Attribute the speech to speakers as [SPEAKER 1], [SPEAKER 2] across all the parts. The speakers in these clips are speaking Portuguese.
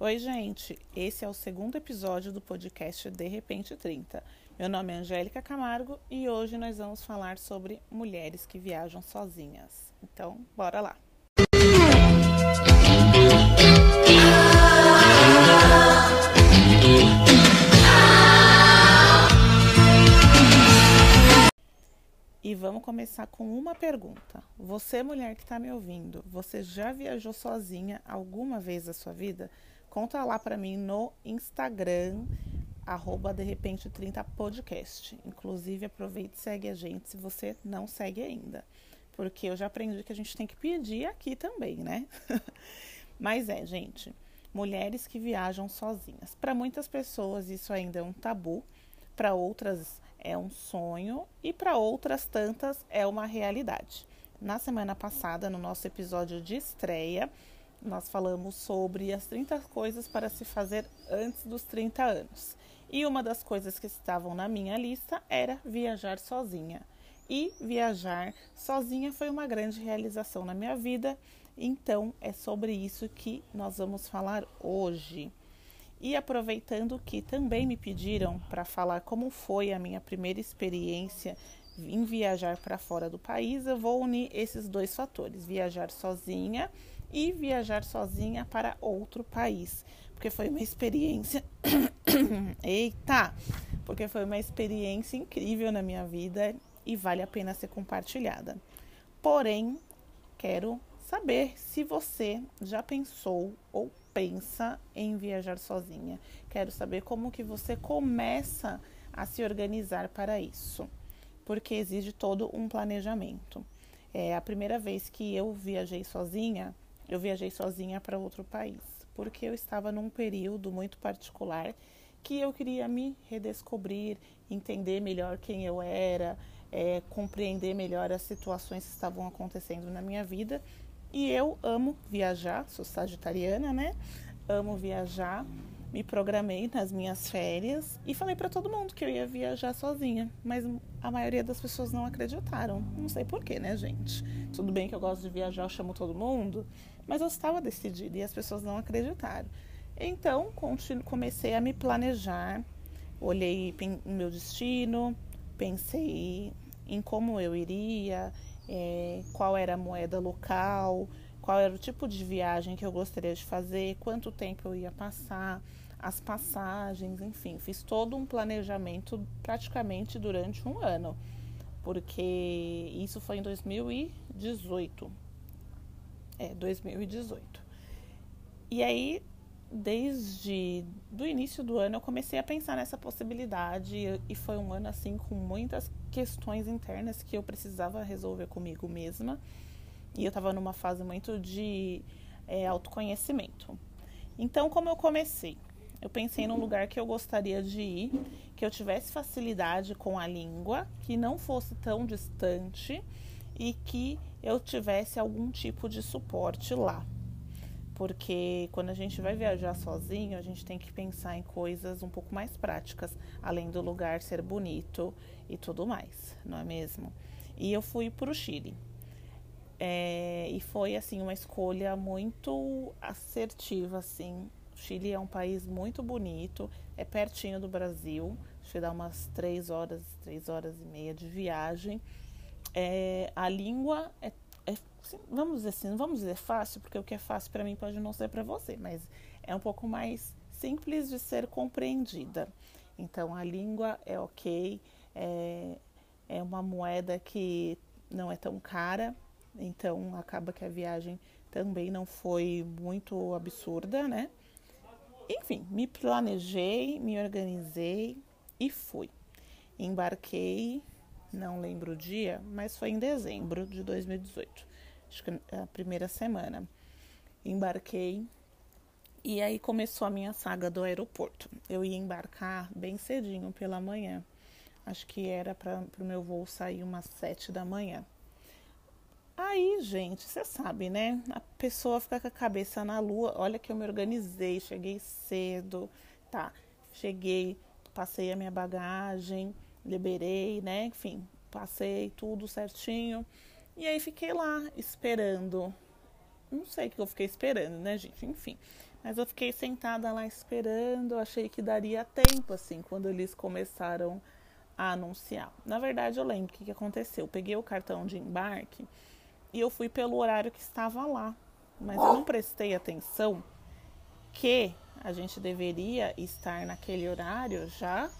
[SPEAKER 1] Oi, gente. Esse é o segundo episódio do podcast De Repente 30. Meu nome é Angélica Camargo e hoje nós vamos falar sobre mulheres que viajam sozinhas. Então, bora lá. E vamos começar com uma pergunta. Você, mulher que está me ouvindo, você já viajou sozinha alguma vez na sua vida? Conta lá para mim no Instagram, arroba de repente 30 podcast. Inclusive, aproveite e segue a gente se você não segue ainda. Porque eu já aprendi que a gente tem que pedir aqui também, né? Mas é, gente, mulheres que viajam sozinhas. Para muitas pessoas isso ainda é um tabu, para outras é um sonho e para outras tantas é uma realidade. Na semana passada, no nosso episódio de estreia, nós falamos sobre as 30 coisas para se fazer antes dos 30 anos. E uma das coisas que estavam na minha lista era viajar sozinha. E viajar sozinha foi uma grande realização na minha vida, então é sobre isso que nós vamos falar hoje. E aproveitando que também me pediram para falar como foi a minha primeira experiência em viajar para fora do país, eu vou unir esses dois fatores: viajar sozinha e viajar sozinha para outro país, porque foi uma experiência. Eita! Porque foi uma experiência incrível na minha vida e vale a pena ser compartilhada. Porém, quero saber se você já pensou ou pensa em viajar sozinha. Quero saber como que você começa a se organizar para isso, porque exige todo um planejamento. É a primeira vez que eu viajei sozinha, eu viajei sozinha para outro país, porque eu estava num período muito particular que eu queria me redescobrir, entender melhor quem eu era, é, compreender melhor as situações que estavam acontecendo na minha vida. E eu amo viajar, sou sagitariana, né? Amo viajar. Me programei nas minhas férias e falei para todo mundo que eu ia viajar sozinha, mas a maioria das pessoas não acreditaram. Não sei porquê, né, gente? Tudo bem que eu gosto de viajar, eu chamo todo mundo, mas eu estava decidida e as pessoas não acreditaram. Então, comecei a me planejar, olhei o meu destino, pensei em como eu iria, é, qual era a moeda local, qual era o tipo de viagem que eu gostaria de fazer, quanto tempo eu ia passar, as passagens, enfim, fiz todo um planejamento praticamente durante um ano, porque isso foi em 2018. É, 2018. E aí, desde do início do ano, eu comecei a pensar nessa possibilidade e foi um ano assim com muitas questões internas que eu precisava resolver comigo mesma. E eu estava numa fase muito de é, autoconhecimento. Então, como eu comecei? Eu pensei num lugar que eu gostaria de ir, que eu tivesse facilidade com a língua, que não fosse tão distante e que eu tivesse algum tipo de suporte lá. Porque quando a gente vai viajar sozinho, a gente tem que pensar em coisas um pouco mais práticas, além do lugar ser bonito e tudo mais, não é mesmo? E eu fui para o Chile. É, e foi assim uma escolha muito assertiva, assim. O Chile é um país muito bonito, é pertinho do Brasil, acho dá umas três horas, três horas e meia de viagem. É, a língua é, é assim, vamos dizer assim, vamos dizer fácil, porque o que é fácil para mim pode não ser para você, mas é um pouco mais simples de ser compreendida. Então a língua é ok, é, é uma moeda que não é tão cara, então acaba que a viagem também não foi muito absurda, né? Enfim, me planejei, me organizei e fui. Embarquei, não lembro o dia, mas foi em dezembro de 2018, acho que a primeira semana. Embarquei e aí começou a minha saga do aeroporto. Eu ia embarcar bem cedinho pela manhã. Acho que era para o meu voo sair umas sete da manhã. Aí, gente, você sabe, né? A pessoa fica com a cabeça na lua. Olha que eu me organizei, cheguei cedo, tá? Cheguei, passei a minha bagagem, liberei, né? Enfim, passei tudo certinho. E aí fiquei lá esperando Não sei o que eu fiquei esperando, né, gente? Enfim. Mas eu fiquei sentada lá esperando, achei que daria tempo, assim, quando eles começaram a anunciar. Na verdade, eu lembro o que, que aconteceu. Eu peguei o cartão de embarque e eu fui pelo horário que estava lá. Mas eu não prestei atenção que a gente deveria estar naquele horário já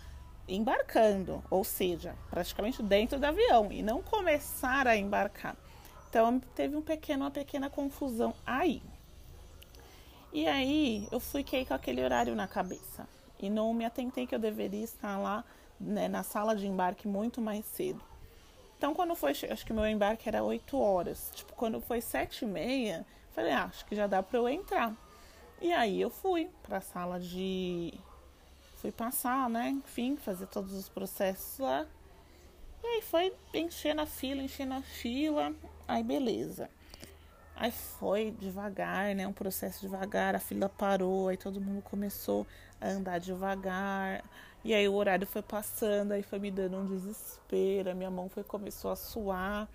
[SPEAKER 1] embarcando, ou seja, praticamente dentro do avião e não começar a embarcar. Então teve um pequeno, uma pequena confusão aí. E aí eu fiquei com aquele horário na cabeça e não me atentei que eu deveria estar lá né, na sala de embarque muito mais cedo. Então quando foi, acho que meu embarque era 8 horas, tipo quando foi sete e meia, falei, ah, acho que já dá para eu entrar. E aí eu fui para a sala de fui passar, né? Enfim, fazer todos os processos lá. E aí foi enchendo a fila, enchendo a fila. Aí beleza. Aí foi devagar, né? Um processo devagar, a fila parou, aí todo mundo começou a andar devagar. E aí o horário foi passando, aí foi me dando um desespero, a minha mão foi começou a suar.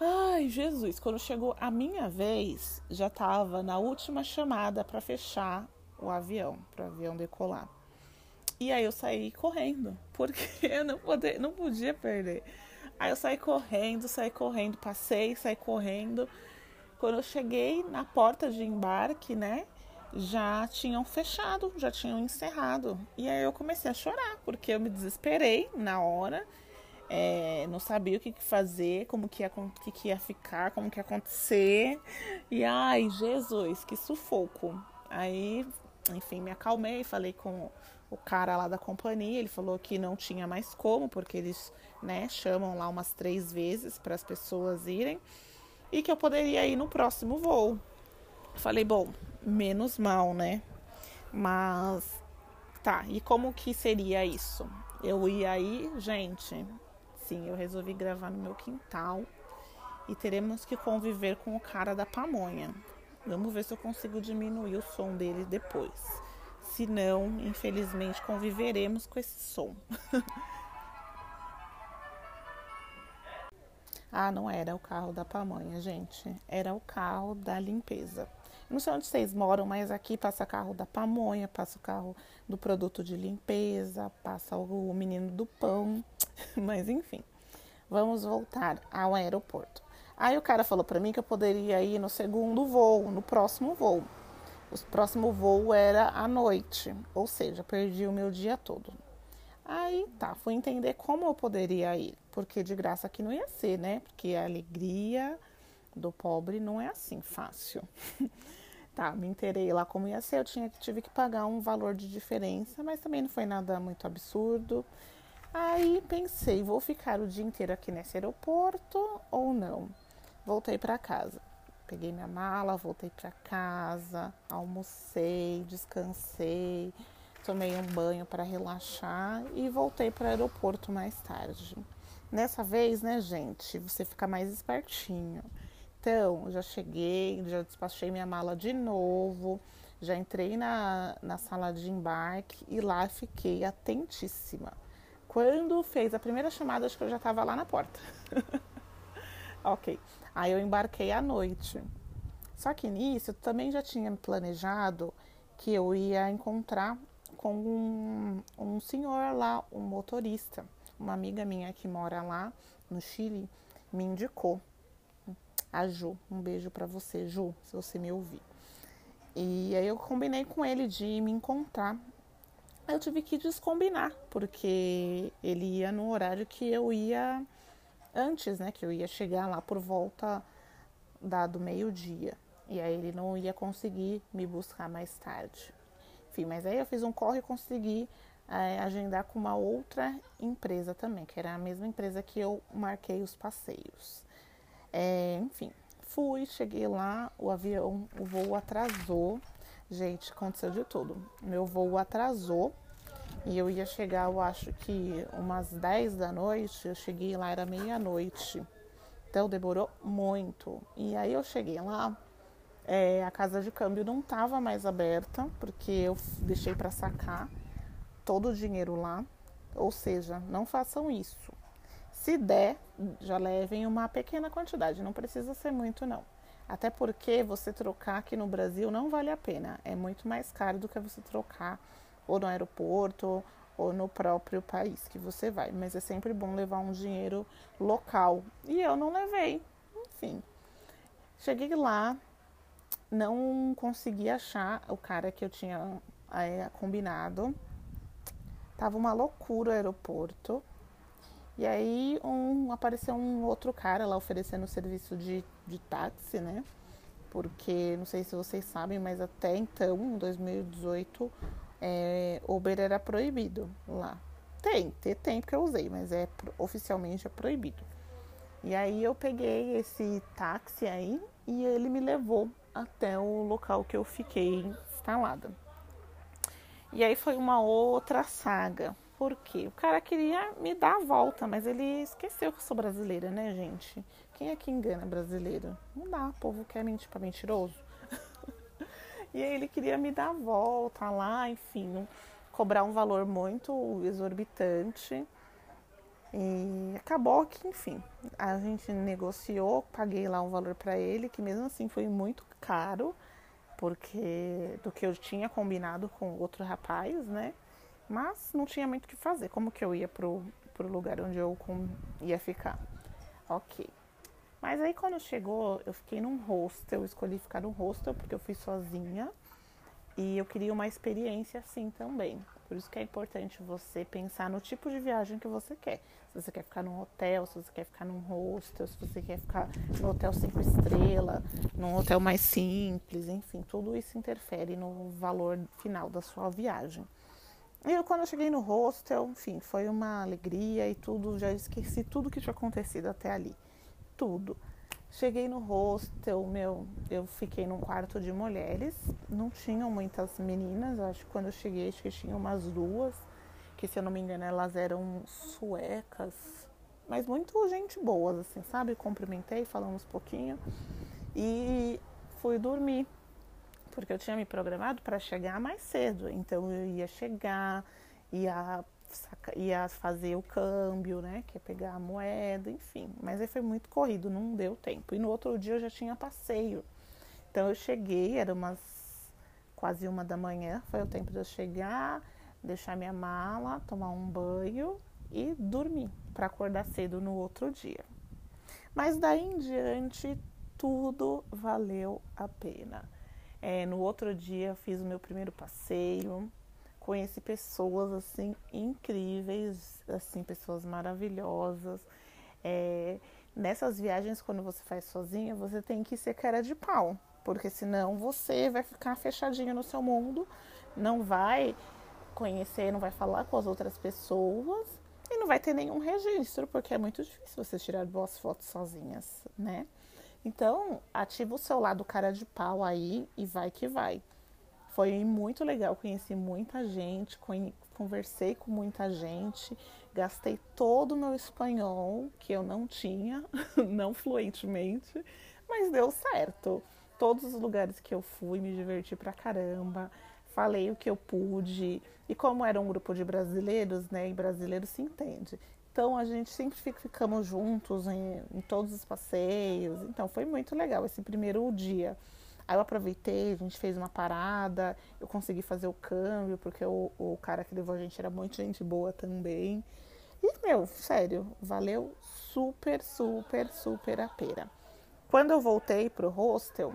[SPEAKER 1] Ai, Jesus, quando chegou a minha vez, já estava na última chamada para fechar o avião, para o avião decolar. E aí eu saí correndo, porque eu não, poder, não podia perder. Aí eu saí correndo, saí correndo, passei, saí correndo. Quando eu cheguei na porta de embarque, né, já tinham fechado, já tinham encerrado. E aí eu comecei a chorar, porque eu me desesperei na hora. É, não sabia o que, fazer, como que ia, que, que ia ficar, como que ia acontecer. E ai, Jesus, que sufoco. Aí enfim, me acalmei, falei com o cara lá da companhia, ele falou que não tinha mais como, porque eles, né, chamam lá umas três vezes para as pessoas irem, e que eu poderia ir no próximo voo. Falei, bom, menos mal, né? Mas tá, e como que seria isso? Eu ia aí, gente, sim, eu resolvi gravar no meu quintal e teremos que conviver com o cara da pamonha. Vamos ver se eu consigo diminuir o som dele depois. Se não, infelizmente, conviveremos com esse som. ah, não era o carro da pamonha, gente. Era o carro da limpeza. Não sei onde vocês moram, mas aqui passa carro da pamonha, passa o carro do produto de limpeza, passa o menino do pão. Mas enfim, vamos voltar ao aeroporto. Aí o cara falou para mim que eu poderia ir no segundo voo, no próximo voo. O próximo voo era à noite, ou seja, perdi o meu dia todo. Aí tá, fui entender como eu poderia ir, porque de graça aqui não ia ser, né? Porque a alegria do pobre não é assim fácil. tá, me interei lá como ia ser, eu tinha, tive que pagar um valor de diferença, mas também não foi nada muito absurdo. Aí pensei, vou ficar o dia inteiro aqui nesse aeroporto ou não? voltei para casa. Peguei minha mala, voltei para casa, almocei, descansei, tomei um banho para relaxar e voltei para o aeroporto mais tarde. Nessa vez, né, gente, você fica mais espertinho. Então, já cheguei, já despachei minha mala de novo, já entrei na, na sala de embarque e lá fiquei atentíssima. Quando fez a primeira chamada, acho que eu já estava lá na porta. ok. Aí eu embarquei à noite. Só que nisso eu também já tinha planejado que eu ia encontrar com um, um senhor lá, um motorista. Uma amiga minha que mora lá no Chile me indicou. A Ju, um beijo para você, Ju, se você me ouvir. E aí eu combinei com ele de me encontrar. Eu tive que descombinar, porque ele ia no horário que eu ia antes, né, que eu ia chegar lá por volta da, do meio-dia. E aí ele não ia conseguir me buscar mais tarde. Enfim, mas aí eu fiz um corre e consegui é, agendar com uma outra empresa também, que era a mesma empresa que eu marquei os passeios. É, enfim, fui, cheguei lá, o avião, o voo atrasou. Gente, aconteceu de tudo. Meu voo atrasou e eu ia chegar, eu acho que umas 10 da noite, eu cheguei lá, era meia-noite. Então demorou muito. E aí eu cheguei lá, é, a casa de câmbio não estava mais aberta, porque eu deixei para sacar todo o dinheiro lá. Ou seja, não façam isso. Se der, já levem uma pequena quantidade, não precisa ser muito não. Até porque você trocar aqui no Brasil não vale a pena. É muito mais caro do que você trocar ou no aeroporto ou no próprio país que você vai. Mas é sempre bom levar um dinheiro local. E eu não levei. Enfim. Cheguei lá, não consegui achar o cara que eu tinha é, combinado. Tava uma loucura o aeroporto. E aí um, apareceu um outro cara lá oferecendo serviço de, de táxi, né? Porque não sei se vocês sabem, mas até então, em 2018, é, Uber era proibido lá. Tem, tem, porque eu usei, mas é oficialmente é proibido. E aí eu peguei esse táxi aí e ele me levou até o local que eu fiquei instalada. E aí foi uma outra saga. Por quê? O cara queria me dar a volta, mas ele esqueceu que eu sou brasileira, né, gente? Quem é que engana brasileiro? Não dá, o povo quer mentir pra mentiroso. e aí ele queria me dar a volta lá, enfim, cobrar um valor muito exorbitante. E acabou que, enfim, a gente negociou, paguei lá um valor para ele, que mesmo assim foi muito caro, porque do que eu tinha combinado com outro rapaz, né? Mas não tinha muito o que fazer. Como que eu ia pro, pro lugar onde eu ia ficar? Ok. Mas aí quando chegou, eu fiquei num hostel, escolhi ficar num hostel porque eu fui sozinha e eu queria uma experiência assim também. Por isso que é importante você pensar no tipo de viagem que você quer. Se você quer ficar num hotel, se você quer ficar num hostel, se você quer ficar no hotel cinco estrelas, num hotel mais simples, enfim, tudo isso interfere no valor final da sua viagem. E eu, quando eu cheguei no hostel, enfim, foi uma alegria e tudo, já esqueci tudo que tinha acontecido até ali. Tudo. Cheguei no hostel, meu, eu fiquei num quarto de mulheres, não tinham muitas meninas, acho que quando eu cheguei, acho que tinha umas duas, que se eu não me engano elas eram suecas, mas muito gente boas, assim, sabe? Cumprimentei, falamos um pouquinho e fui dormir porque eu tinha me programado para chegar mais cedo. Então eu ia chegar, ia, ia fazer o câmbio, né? Que é pegar a moeda, enfim. Mas aí foi muito corrido, não deu tempo. E no outro dia eu já tinha passeio. Então eu cheguei, era umas quase uma da manhã, foi o tempo de eu chegar, deixar minha mala, tomar um banho e dormir para acordar cedo no outro dia. Mas daí em diante tudo valeu a pena. É, no outro dia fiz o meu primeiro passeio, conheci pessoas assim incríveis, assim pessoas maravilhosas. É, nessas viagens quando você faz sozinha, você tem que ser cara de pau, porque senão você vai ficar fechadinho no seu mundo, não vai conhecer, não vai falar com as outras pessoas e não vai ter nenhum registro, porque é muito difícil você tirar boas fotos sozinhas, né? Então, ativa o seu lado cara de pau aí e vai que vai. Foi muito legal, conheci muita gente, conversei com muita gente, gastei todo o meu espanhol, que eu não tinha, não fluentemente, mas deu certo. Todos os lugares que eu fui, me diverti pra caramba, falei o que eu pude. E como era um grupo de brasileiros, né, e brasileiro se entende, então a gente sempre ficamos juntos em, em, todos os passeios. Então foi muito legal esse primeiro dia. Aí eu aproveitei, a gente fez uma parada, eu consegui fazer o câmbio, porque o, o cara que levou a gente era muito gente boa também. E, meu, sério, valeu super, super, super a pena. Quando eu voltei pro hostel,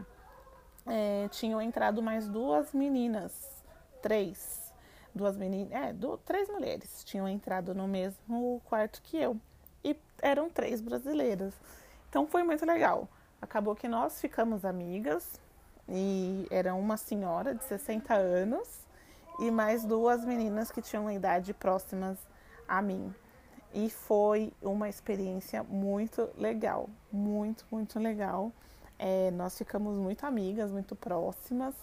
[SPEAKER 1] é, tinham entrado mais duas meninas, três, duas meninas, é, do, três mulheres tinham entrado no mesmo quarto que eu. E eram três brasileiras. Então foi muito legal. Acabou que nós ficamos amigas e era uma senhora de 60 anos e mais duas meninas que tinham idade próximas a mim. E foi uma experiência muito legal, muito, muito legal. É, nós ficamos muito amigas, muito próximas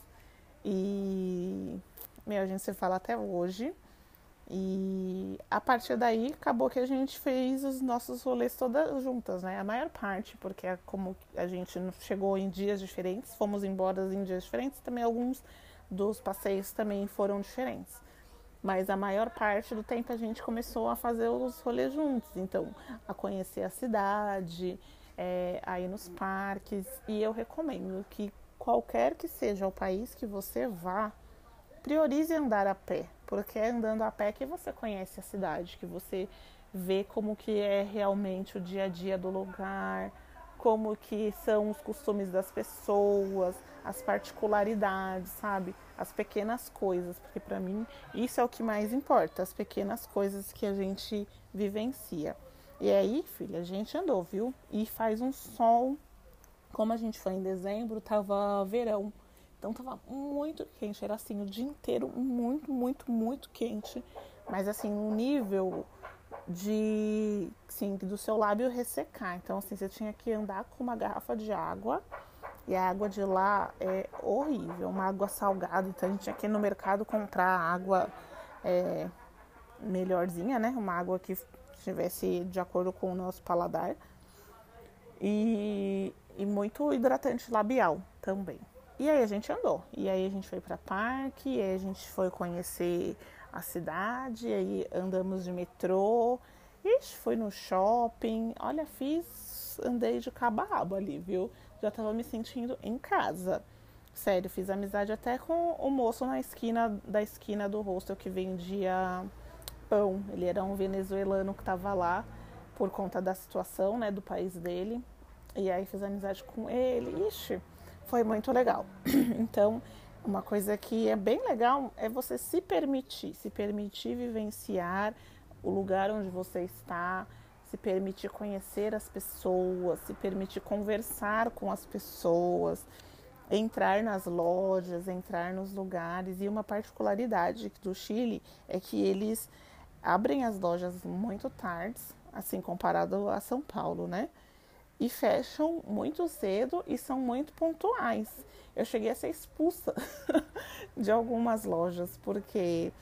[SPEAKER 1] e meu, a gente se fala até hoje. E a partir daí acabou que a gente fez os nossos rolês todas juntas, né? A maior parte, porque é como a gente chegou em dias diferentes, fomos embora em dias diferentes, também alguns dos passeios também foram diferentes. Mas a maior parte do tempo a gente começou a fazer os rolês juntos, então a conhecer a cidade, é, aí nos parques. E eu recomendo que qualquer que seja o país que você vá, priorize andar a pé, porque é andando a pé que você conhece a cidade, que você vê como que é realmente o dia a dia do lugar, como que são os costumes das pessoas, as particularidades, sabe? As pequenas coisas, porque para mim isso é o que mais importa, as pequenas coisas que a gente vivencia. E aí, filha, a gente andou, viu? E faz um sol. Como a gente foi em dezembro, tava verão. Então tava muito quente, era assim o dia inteiro, muito, muito, muito quente. Mas assim, um nível de, sim, do seu lábio ressecar. Então assim, você tinha que andar com uma garrafa de água. E a água de lá é horrível, uma água salgada. Então a gente tinha que ir no mercado comprar água é, melhorzinha, né? Uma água que estivesse de acordo com o nosso paladar. E, e muito hidratante labial também. E aí a gente andou. E aí a gente foi para parque, e aí a gente foi conhecer a cidade, aí andamos de metrô. Ixi, fui no shopping. Olha, fiz, andei de cabo ali, viu? Já tava me sentindo em casa. Sério, fiz amizade até com o moço na esquina da esquina do hostel que vendia pão. Ele era um venezuelano que estava lá por conta da situação, né, do país dele. E aí fiz amizade com ele. Ixi, foi muito legal. Então, uma coisa que é bem legal é você se permitir, se permitir vivenciar o lugar onde você está, se permitir conhecer as pessoas, se permitir conversar com as pessoas, entrar nas lojas, entrar nos lugares. E uma particularidade do Chile é que eles abrem as lojas muito tarde, assim comparado a São Paulo, né? E fecham muito cedo e são muito pontuais. Eu cheguei a ser expulsa de algumas lojas porque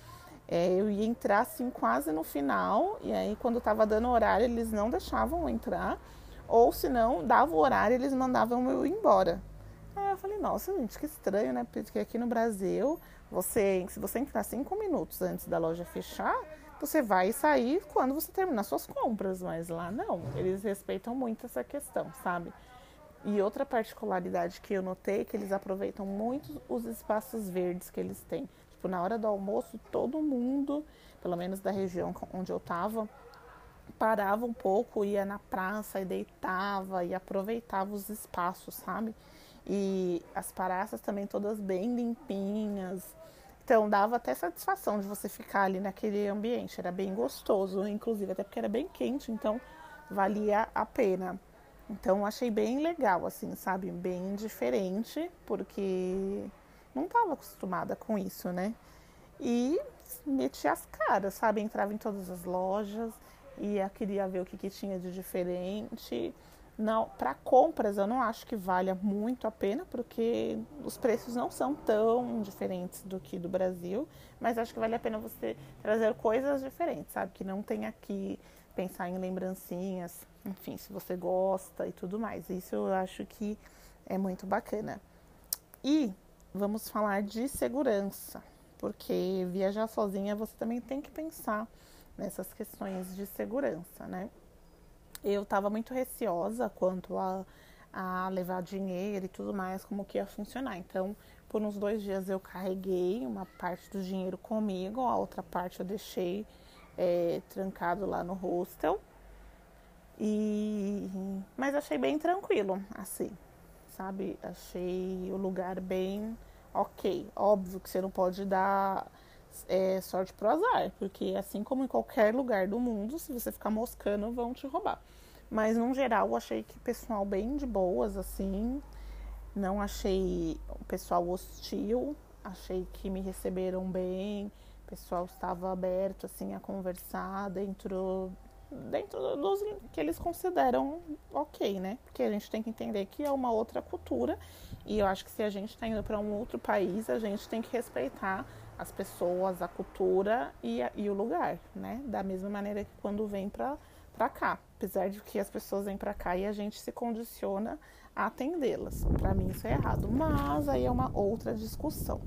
[SPEAKER 1] é, eu ia entrar assim quase no final e aí quando estava dando horário eles não deixavam entrar ou se não dava o horário eles mandavam eu ir embora. Aí eu falei nossa gente que estranho né porque aqui no Brasil você se você entrar cinco minutos antes da loja fechar você vai sair quando você terminar suas compras, mas lá não, eles respeitam muito essa questão, sabe? E outra particularidade que eu notei é que eles aproveitam muito os espaços verdes que eles têm. Tipo, na hora do almoço, todo mundo, pelo menos da região onde eu tava, parava um pouco, ia na praça e deitava e aproveitava os espaços, sabe? E as praças também todas bem limpinhas, então dava até satisfação de você ficar ali naquele ambiente, era bem gostoso, inclusive até porque era bem quente, então valia a pena. Então achei bem legal, assim, sabe? Bem diferente, porque não estava acostumada com isso, né? E meti as caras, sabe? Entrava em todas as lojas, e queria ver o que, que tinha de diferente. Para compras eu não acho que valha muito a pena, porque os preços não são tão diferentes do que do Brasil, mas acho que vale a pena você trazer coisas diferentes, sabe? Que não tem aqui pensar em lembrancinhas, enfim, se você gosta e tudo mais. Isso eu acho que é muito bacana. E vamos falar de segurança, porque viajar sozinha você também tem que pensar nessas questões de segurança, né? Eu estava muito receosa quanto a, a levar dinheiro e tudo mais, como que ia funcionar. Então, por uns dois dias eu carreguei uma parte do dinheiro comigo, a outra parte eu deixei é, trancado lá no hostel. E mas achei bem tranquilo, assim, sabe? Achei o lugar bem ok. Óbvio que você não pode dar é, sorte pro azar, porque assim como em qualquer lugar do mundo, se você ficar moscando, vão te roubar. Mas no geral, eu achei que pessoal bem de boas, assim. Não achei o pessoal hostil, achei que me receberam bem, o pessoal estava aberto assim a conversar dentro dentro dos que eles consideram ok, né? Porque a gente tem que entender que é uma outra cultura e eu acho que se a gente está indo para um outro país, a gente tem que respeitar as pessoas, a cultura e, a, e o lugar, né? Da mesma maneira que quando vem para cá, apesar de que as pessoas vêm para cá e a gente se condiciona a atendê-las. Para mim isso é errado, mas aí é uma outra discussão.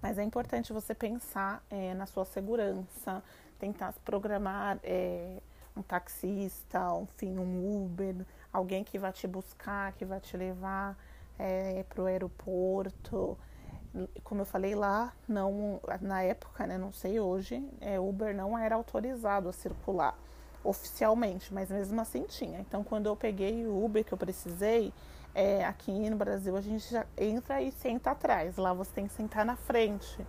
[SPEAKER 1] Mas é importante você pensar é, na sua segurança, tentar programar é, um taxista, enfim, um Uber, alguém que vai te buscar, que vai te levar é, para o aeroporto. Como eu falei lá, não na época, né, não sei hoje, é, Uber não era autorizado a circular oficialmente, mas mesmo assim tinha. Então, quando eu peguei o Uber que eu precisei, é, aqui no Brasil a gente já entra e senta atrás. Lá você tem que sentar na frente.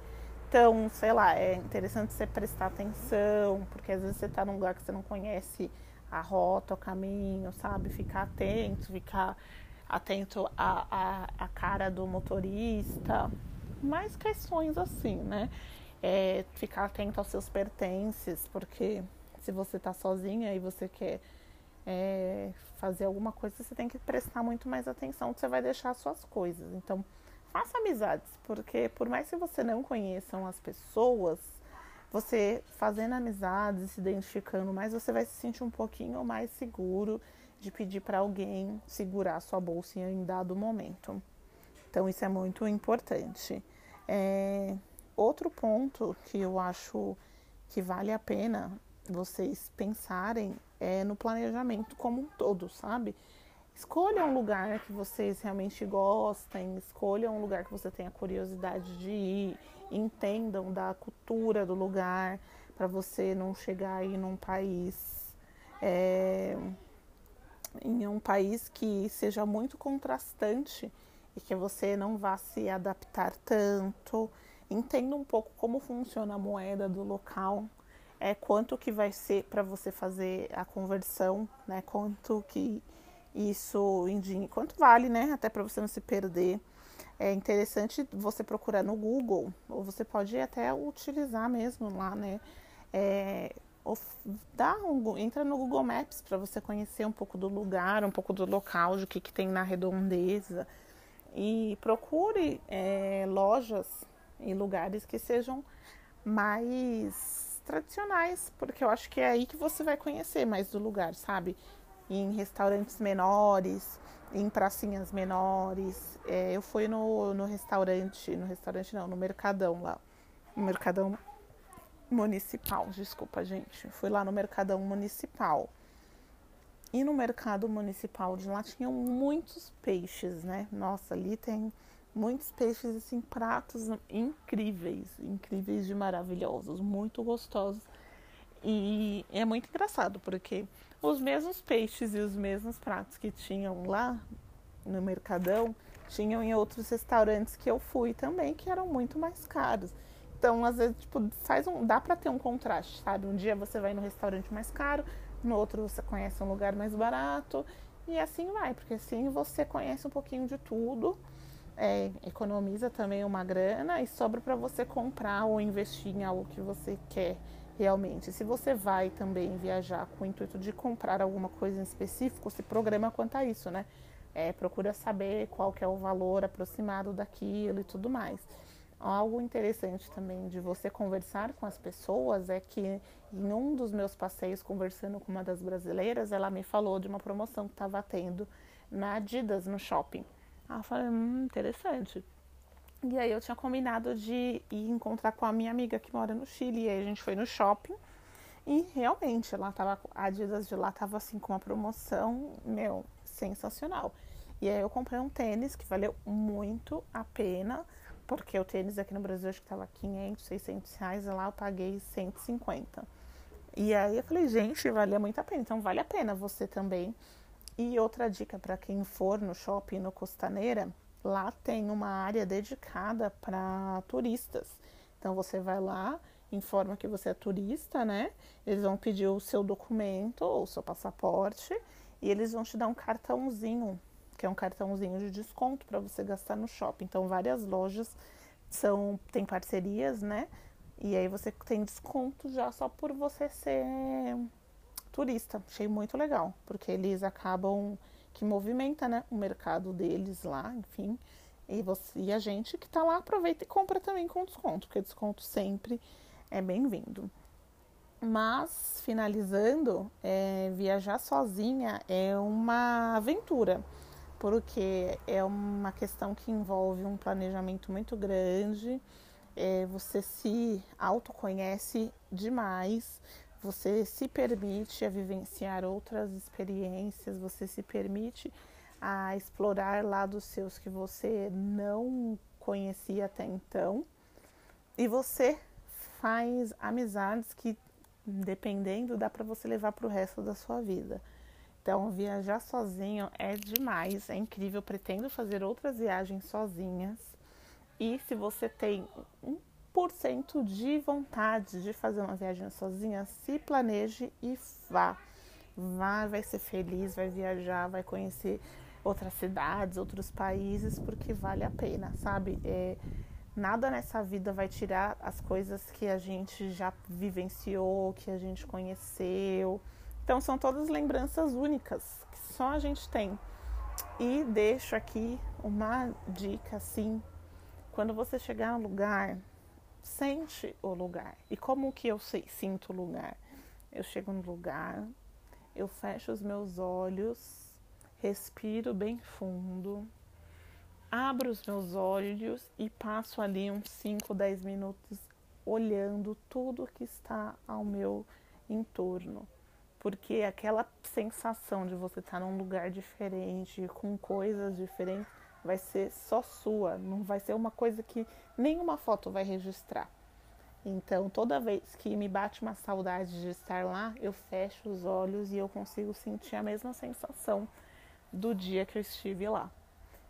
[SPEAKER 1] Então, sei lá, é interessante você prestar atenção, porque às vezes você está num lugar que você não conhece a rota, o caminho, sabe? Ficar atento, ficar atento à, à, à cara do motorista. Mais questões assim, né? É, ficar atento aos seus pertences, porque se você está sozinha e você quer é, fazer alguma coisa, você tem que prestar muito mais atenção, você vai deixar suas coisas. Então, faça amizades, porque por mais que você não conheçam as pessoas, você fazendo amizades se identificando mais, você vai se sentir um pouquinho mais seguro de pedir para alguém segurar sua bolsa em dado momento. Então, isso é muito importante. É, outro ponto que eu acho que vale a pena vocês pensarem é no planejamento como um todo, sabe? Escolha um lugar que vocês realmente gostem, escolha um lugar que você tenha curiosidade de ir, entendam da cultura do lugar, para você não chegar aí num país, é, em um país que seja muito contrastante e que você não vá se adaptar tanto. Entenda um pouco como funciona a moeda do local, é quanto que vai ser para você fazer a conversão, né? Quanto que isso em quanto vale, né? Até para você não se perder. É interessante você procurar no Google, ou você pode até utilizar mesmo lá, né? É, dá um, entra no Google Maps para você conhecer um pouco do lugar, um pouco do local, de que, que tem na redondeza. E procure é, lojas em lugares que sejam mais tradicionais, porque eu acho que é aí que você vai conhecer mais do lugar, sabe? em restaurantes menores, em pracinhas menores. É, eu fui no, no restaurante, no restaurante não, no Mercadão lá. No Mercadão Municipal, desculpa, gente. Fui lá no Mercadão Municipal. E no mercado municipal de lá tinham muitos peixes, né? Nossa, ali tem muitos peixes, assim, pratos incríveis, incríveis de maravilhosos, muito gostosos. E é muito engraçado, porque os mesmos peixes e os mesmos pratos que tinham lá no Mercadão tinham em outros restaurantes que eu fui também, que eram muito mais caros. Então, às vezes, tipo, faz um, dá para ter um contraste, sabe? Um dia você vai no restaurante mais caro, no outro você conhece um lugar mais barato, e assim vai, porque assim você conhece um pouquinho de tudo, é, economiza também uma grana e sobra para você comprar ou investir em algo que você quer realmente. Se você vai também viajar com o intuito de comprar alguma coisa em específico, se programa quanto a isso, né? É, procura saber qual que é o valor aproximado daquilo e tudo mais. Algo interessante também de você conversar com as pessoas é que em um dos meus passeios conversando com uma das brasileiras, ela me falou de uma promoção que estava tendo na Adidas no shopping. Ah, eu falei, hum, interessante. E aí eu tinha combinado de ir encontrar com a minha amiga que mora no Chile. E aí a gente foi no shopping. E realmente, ela tava, a Adidas de lá tava assim com uma promoção, meu, sensacional. E aí eu comprei um tênis que valeu muito a pena, porque o tênis aqui no Brasil acho que tava 500, 600 reais, e lá eu paguei 150. E aí eu falei, gente, valia muito a pena. Então vale a pena você também. E outra dica para quem for no shopping no Costaneira, Lá tem uma área dedicada para turistas. Então você vai lá, informa que você é turista, né? Eles vão pedir o seu documento ou o seu passaporte e eles vão te dar um cartãozinho, que é um cartãozinho de desconto para você gastar no shopping. Então várias lojas são têm parcerias, né? E aí você tem desconto já só por você ser turista. Achei muito legal, porque eles acabam que movimenta né, o mercado deles lá, enfim. E, você, e a gente que está lá aproveita e compra também com desconto, porque desconto sempre é bem-vindo. Mas, finalizando, é, viajar sozinha é uma aventura, porque é uma questão que envolve um planejamento muito grande, é, você se autoconhece demais, você se permite a vivenciar outras experiências, você se permite a explorar lados seus que você não conhecia até então. E você faz amizades que, dependendo, dá para você levar para o resto da sua vida. Então, viajar sozinho é demais, é incrível. Pretendo fazer outras viagens sozinhas. E se você tem 1% de vontade de fazer uma viagem sozinha, se planeje e vá. Vá, vai ser feliz, vai viajar, vai conhecer outras cidades, outros países, porque vale a pena, sabe? É, nada nessa vida vai tirar as coisas que a gente já vivenciou, que a gente conheceu. Então são todas lembranças únicas que só a gente tem. E deixo aqui uma dica assim, quando você chegar no lugar, sente o lugar. E como que eu sinto o lugar? Eu chego no lugar, eu fecho os meus olhos respiro bem fundo, abro os meus olhos e passo ali uns 5, 10 minutos olhando tudo que está ao meu entorno. Porque aquela sensação de você estar num lugar diferente, com coisas diferentes, vai ser só sua, não vai ser uma coisa que nenhuma foto vai registrar. Então, toda vez que me bate uma saudade de estar lá, eu fecho os olhos e eu consigo sentir a mesma sensação do dia que eu estive lá.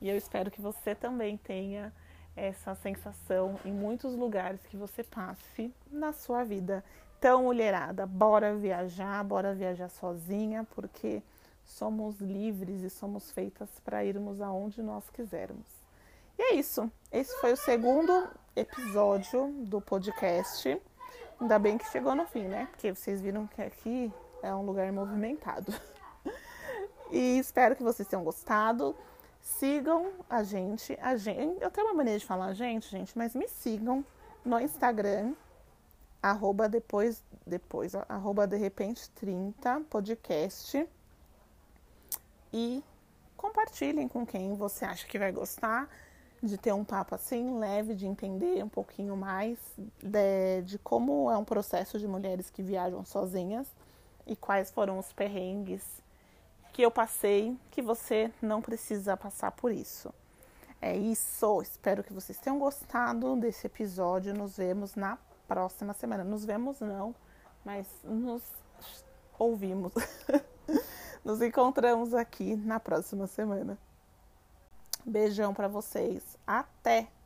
[SPEAKER 1] E eu espero que você também tenha essa sensação em muitos lugares que você passe na sua vida. Então, mulherada, bora viajar, bora viajar sozinha, porque somos livres e somos feitas para irmos aonde nós quisermos. E é isso. Esse foi o segundo episódio do podcast. Ainda bem que chegou no fim, né? Porque vocês viram que aqui é um lugar movimentado. E espero que vocês tenham gostado. Sigam a gente. A gente eu tenho uma maneira de falar gente, gente, mas me sigam no Instagram, arroba depois, depois, arroba de repente 30 podcast. E compartilhem com quem você acha que vai gostar de ter um papo assim leve, de entender um pouquinho mais de, de como é um processo de mulheres que viajam sozinhas e quais foram os perrengues que eu passei, que você não precisa passar por isso. É isso. Espero que vocês tenham gostado desse episódio. Nos vemos na próxima semana. Nos vemos não, mas nos ouvimos. nos encontramos aqui na próxima semana. Beijão para vocês. Até!